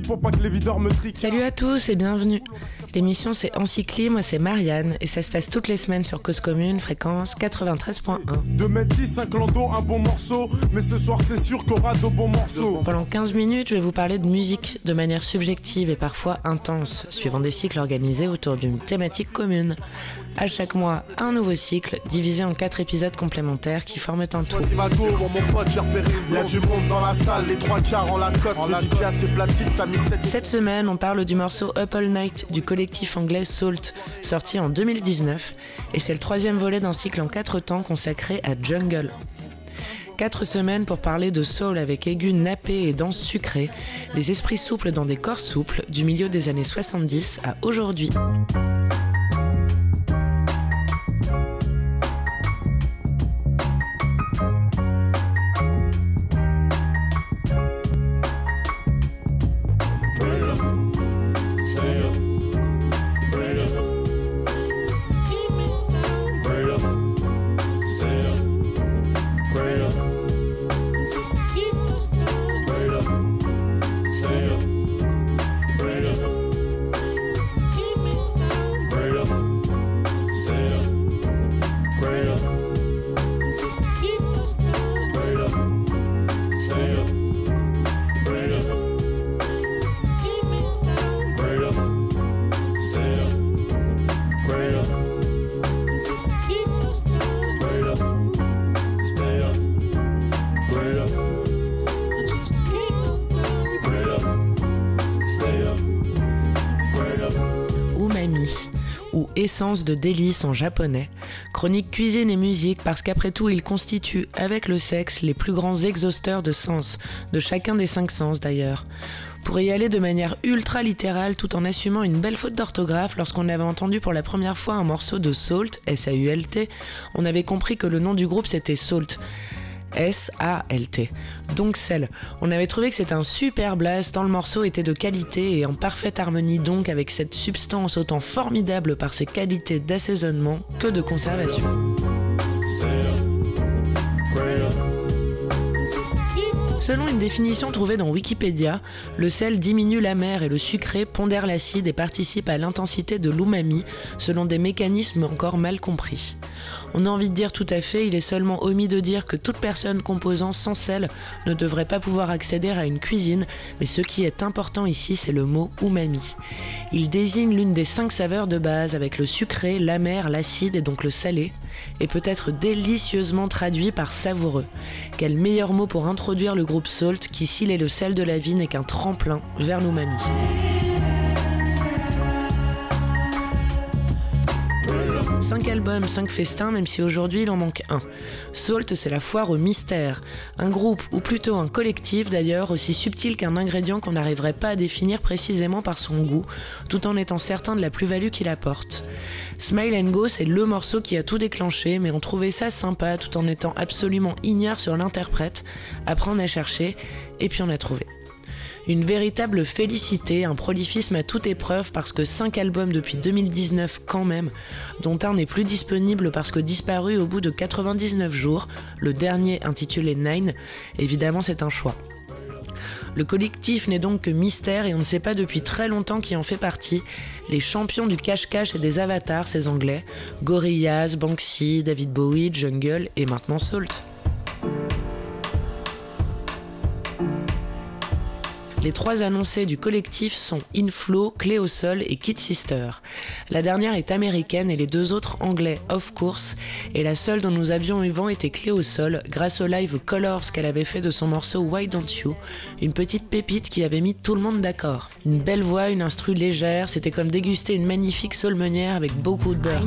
pour pas que les videurs me triquent. Salut à tous et bienvenue. L'émission c'est Encycli, moi c'est Marianne et ça se passe toutes les semaines sur Cause Commune, fréquence 93.1. De mettre 10, 5 lando, un bon morceau, mais ce soir c'est sûr qu'on aura de bons morceaux. Pendant 15 minutes, je vais vous parler de musique de manière subjective et parfois intense, suivant des cycles organisés autour d'une thématique commune. À chaque mois, un nouveau cycle divisé en 4 épisodes complémentaires qui forment un tout. Cette semaine, on parle du morceau Up All Night du collectif anglais Salt, sorti en 2019, et c'est le troisième volet d'un cycle en 4 temps consacré à Jungle. Quatre semaines pour parler de soul avec aigus nappés et danse sucrée, des esprits souples dans des corps souples, du milieu des années 70 à aujourd'hui. Essence de délices en japonais, chronique cuisine et musique parce qu'après tout il constitue avec le sexe les plus grands exhausteurs de sens, de chacun des cinq sens d'ailleurs. Pour y aller de manière ultra littérale tout en assumant une belle faute d'orthographe lorsqu'on avait entendu pour la première fois un morceau de Salt, S-A-U-L-T, on avait compris que le nom du groupe c'était Salt. S-A-L-T. Donc celle. On avait trouvé que c'était un super blast tant le morceau était de qualité et en parfaite harmonie donc avec cette substance autant formidable par ses qualités d'assaisonnement que de conservation. Selon une définition trouvée dans Wikipédia, le sel diminue la mer et le sucré pondère l'acide et participe à l'intensité de l'umami selon des mécanismes encore mal compris. On a envie de dire tout à fait, il est seulement omis de dire que toute personne composant sans sel ne devrait pas pouvoir accéder à une cuisine, mais ce qui est important ici, c'est le mot umami. Il désigne l'une des cinq saveurs de base avec le sucré, l'amer, l'acide et donc le salé, et peut être délicieusement traduit par savoureux. Quel meilleur mot pour introduire le qui, s'il est le sel de la vie, n'est qu'un tremplin vers l'umami. 5 albums, 5 festins, même si aujourd'hui il en manque un. Salt, c'est la foire au mystère. Un groupe, ou plutôt un collectif d'ailleurs, aussi subtil qu'un ingrédient qu'on n'arriverait pas à définir précisément par son goût, tout en étant certain de la plus-value qu'il apporte. Smile and Go, c'est le morceau qui a tout déclenché, mais on trouvait ça sympa tout en étant absolument ignare sur l'interprète. Après on a cherché, et puis on a trouvé. Une véritable félicité, un prolifisme à toute épreuve parce que 5 albums depuis 2019 quand même, dont un n'est plus disponible parce que disparu au bout de 99 jours, le dernier intitulé Nine, évidemment c'est un choix. Le collectif n'est donc que mystère et on ne sait pas depuis très longtemps qui en fait partie. Les champions du cache-cache et des avatars, ces Anglais, Gorillaz, Banksy, David Bowie, Jungle et maintenant Salt. Les trois annoncés du collectif sont Inflow, Clé sol et Kid Sister. La dernière est américaine et les deux autres anglais, of course, et la seule dont nous avions eu vent était Clé sol, grâce au live Colors qu'elle avait fait de son morceau Why Don't You, une petite pépite qui avait mis tout le monde d'accord. Une belle voix, une instru légère, c'était comme déguster une magnifique saulmenière avec beaucoup de beurre.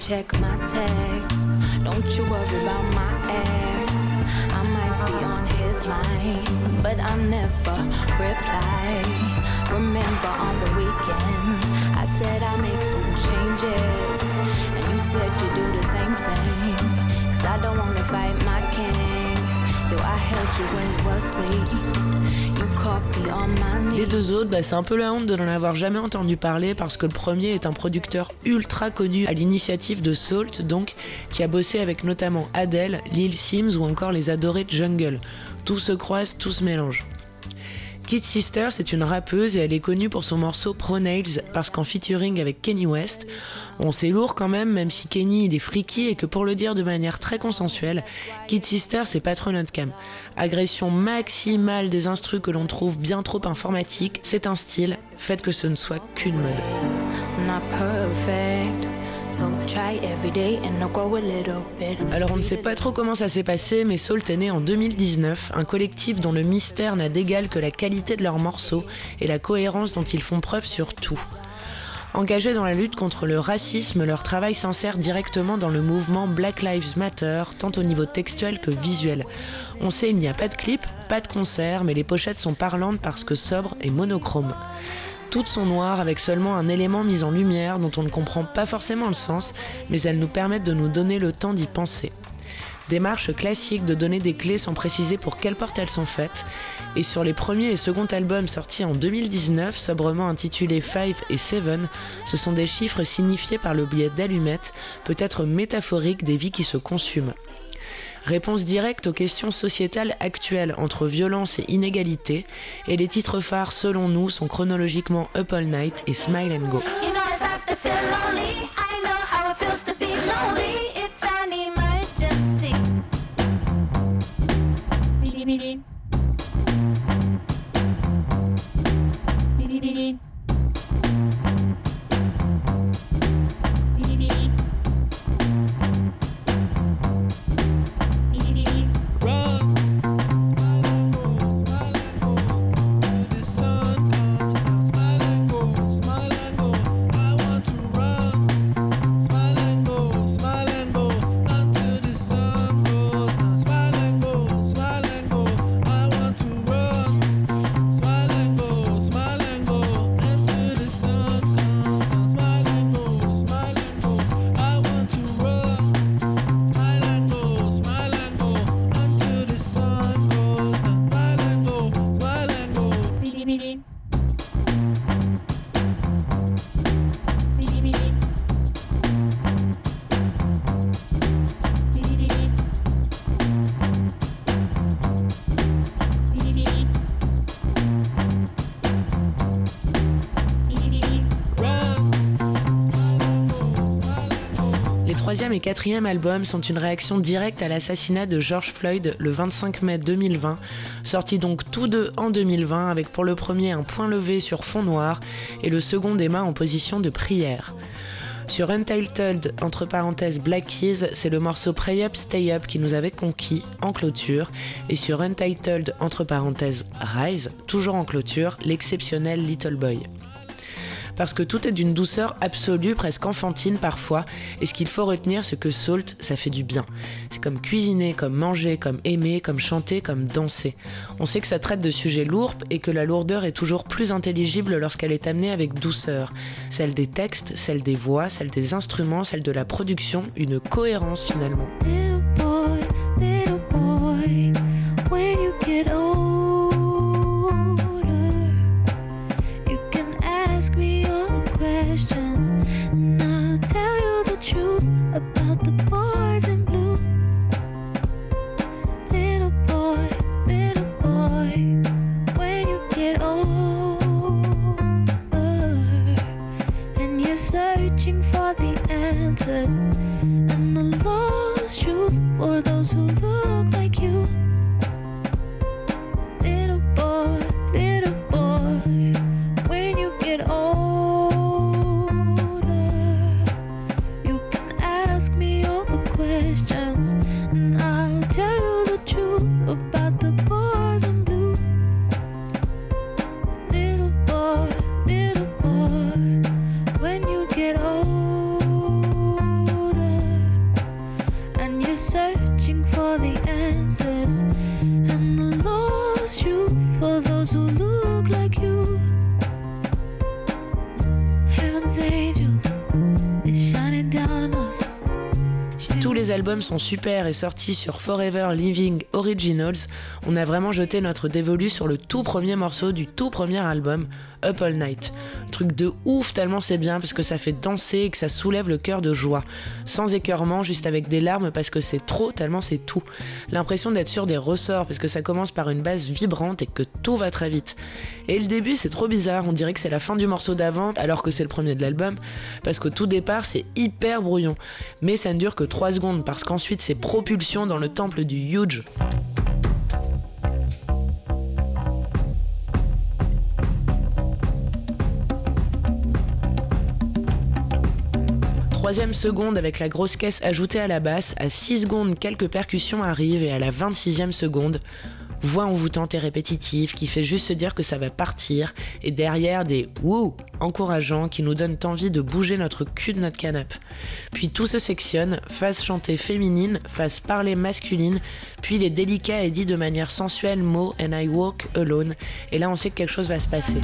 Check my texts. Don't you worry about my ex. I might be on his mind, but I never reply. Remember on the weekend, I said I make some changes, and you said you Les deux autres, bah, c'est un peu la honte de n'en avoir jamais entendu parler parce que le premier est un producteur ultra connu à l'initiative de Salt, donc, qui a bossé avec notamment Adele, Lil Sims ou encore les adorés de Jungle. Tout se croise, tout se mélange. Kid Sister, c'est une rappeuse et elle est connue pour son morceau Pro Nails parce qu'en featuring avec Kenny West, on c'est lourd quand même, même si Kenny il est freaky et que pour le dire de manière très consensuelle, Kid Sister c'est pas trop notre cam. Agression maximale des instrus que l'on trouve bien trop informatiques, c'est un style, faites que ce ne soit qu'une mode. Alors on ne sait pas trop comment ça s'est passé, mais Salt est né en 2019, un collectif dont le mystère n'a d'égal que la qualité de leurs morceaux et la cohérence dont ils font preuve sur tout. Engagés dans la lutte contre le racisme, leur travail s'insère directement dans le mouvement Black Lives Matter, tant au niveau textuel que visuel. On sait il n'y a pas de clip, pas de concert, mais les pochettes sont parlantes parce que sobres et monochromes. Toutes sont noires avec seulement un élément mis en lumière dont on ne comprend pas forcément le sens, mais elles nous permettent de nous donner le temps d'y penser. Démarche classique de donner des clés sans préciser pour quelle porte elles sont faites. Et sur les premiers et second albums sortis en 2019, sobrement intitulés 5 et 7, ce sont des chiffres signifiés par le biais d'allumettes, peut-être métaphoriques des vies qui se consument. Réponse directe aux questions sociétales actuelles entre violence et inégalité, et les titres phares selon nous sont chronologiquement Up All Night et Smile and Go. Troisième et quatrième albums sont une réaction directe à l'assassinat de George Floyd le 25 mai 2020, sortis donc tous deux en 2020 avec pour le premier un point levé sur fond noir et le second des mains en position de prière. Sur Untitled, entre parenthèses Black Keys, c'est le morceau Pray Up, Stay Up qui nous avait conquis en clôture, et sur Untitled, entre parenthèses Rise, toujours en clôture, l'exceptionnel Little Boy parce que tout est d'une douceur absolue, presque enfantine parfois, et ce qu'il faut retenir, c'est que Salt, ça fait du bien. C'est comme cuisiner, comme manger, comme aimer, comme chanter, comme danser. On sait que ça traite de sujets lourds et que la lourdeur est toujours plus intelligible lorsqu'elle est amenée avec douceur. Celle des textes, celle des voix, celle des instruments, celle de la production, une cohérence finalement. You're searching for the answers and the lost truth for those who look albums sont super et sortis sur Forever Living Originals, on a vraiment jeté notre dévolu sur le tout premier morceau du tout premier album, Up All Night. Truc de ouf tellement c'est bien parce que ça fait danser et que ça soulève le cœur de joie. Sans écœurement, juste avec des larmes parce que c'est trop tellement c'est tout. L'impression d'être sur des ressorts parce que ça commence par une base vibrante et que tout va très vite. Et le début c'est trop bizarre, on dirait que c'est la fin du morceau d'avant alors que c'est le premier de l'album parce que tout départ c'est hyper brouillon. Mais ça ne dure que 3 secondes parce qu'ensuite c'est propulsion dans le temple du huge. Troisième seconde avec la grosse caisse ajoutée à la basse, à 6 secondes quelques percussions arrivent et à la 26e seconde, voix envoûtante et répétitive qui fait juste se dire que ça va partir et derrière des wouh encourageants qui nous donnent envie de bouger notre cul de notre canapé. Puis tout se sectionne, phase chantée féminine, phase parler masculine, puis les délicats et dit de manière sensuelle mots and I walk alone et là on sait que quelque chose va se passer.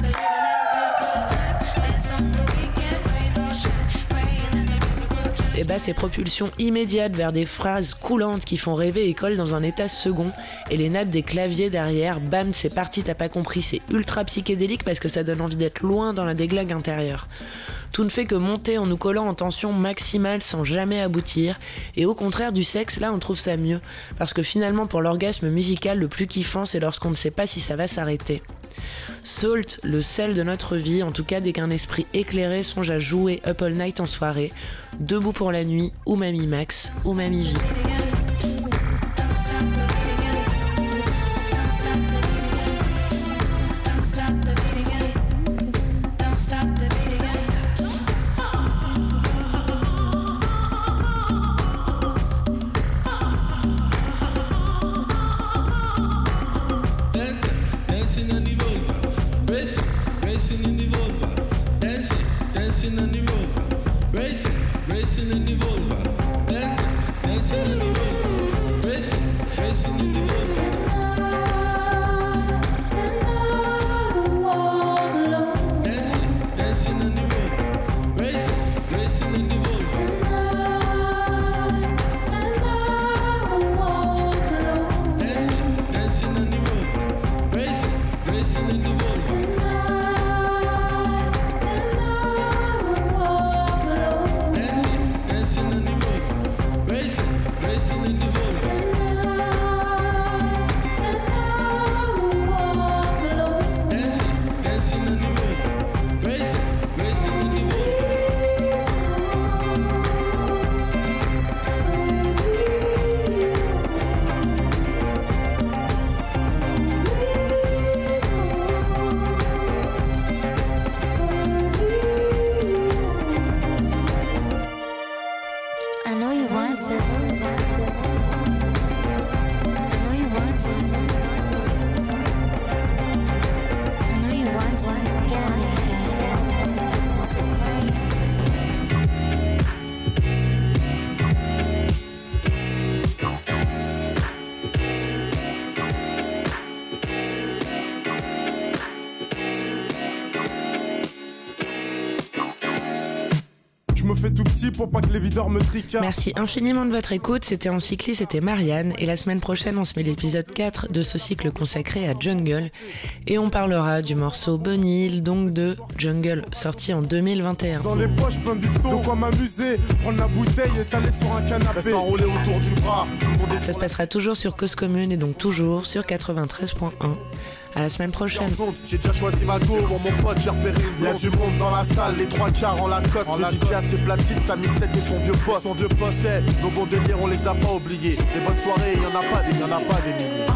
Et bah ces propulsions immédiates vers des phrases coulantes qui font rêver et collent dans un état second, et les nappes des claviers derrière, bam, c'est parti, t'as pas compris, c'est ultra psychédélique parce que ça donne envie d'être loin dans la déglague intérieure. Tout ne fait que monter en nous collant en tension maximale sans jamais aboutir, et au contraire du sexe, là on trouve ça mieux, parce que finalement pour l'orgasme musical, le plus kiffant c'est lorsqu'on ne sait pas si ça va s'arrêter. Salt, le sel de notre vie, en tout cas dès qu'un esprit éclairé songe à jouer Up All Night en soirée, debout pour la nuit, ou Mamie Max, ou Mamie Vie. Bye. Pour pas que les videurs me tricardent. Merci infiniment de votre écoute. C'était en cycliste, c'était Marianne. Et la semaine prochaine, on se met l'épisode 4 de ce cycle consacré à Jungle. Et on parlera du morceau Bunny Hill, donc de Jungle, sorti en 2021. Dans les poches, plein de quoi m'amuser. Prendre la bouteille et t'aller sur un canapé. autour du bras. Ça se passera toujours sur Cause Commune et donc toujours sur 93.1. À la semaine prochaine. J'ai déjà choisi ma go, mon pote, j'ai repéré une Y'a du monde dans la salle, les trois quarts en la coste. En le DJ a ses platines, sa mixette et son vieux poste. Son vieux poste, nos bons délires, on les a pas oubliés. Les bonnes soirées, y'en a pas des, y'en a pas des milliers.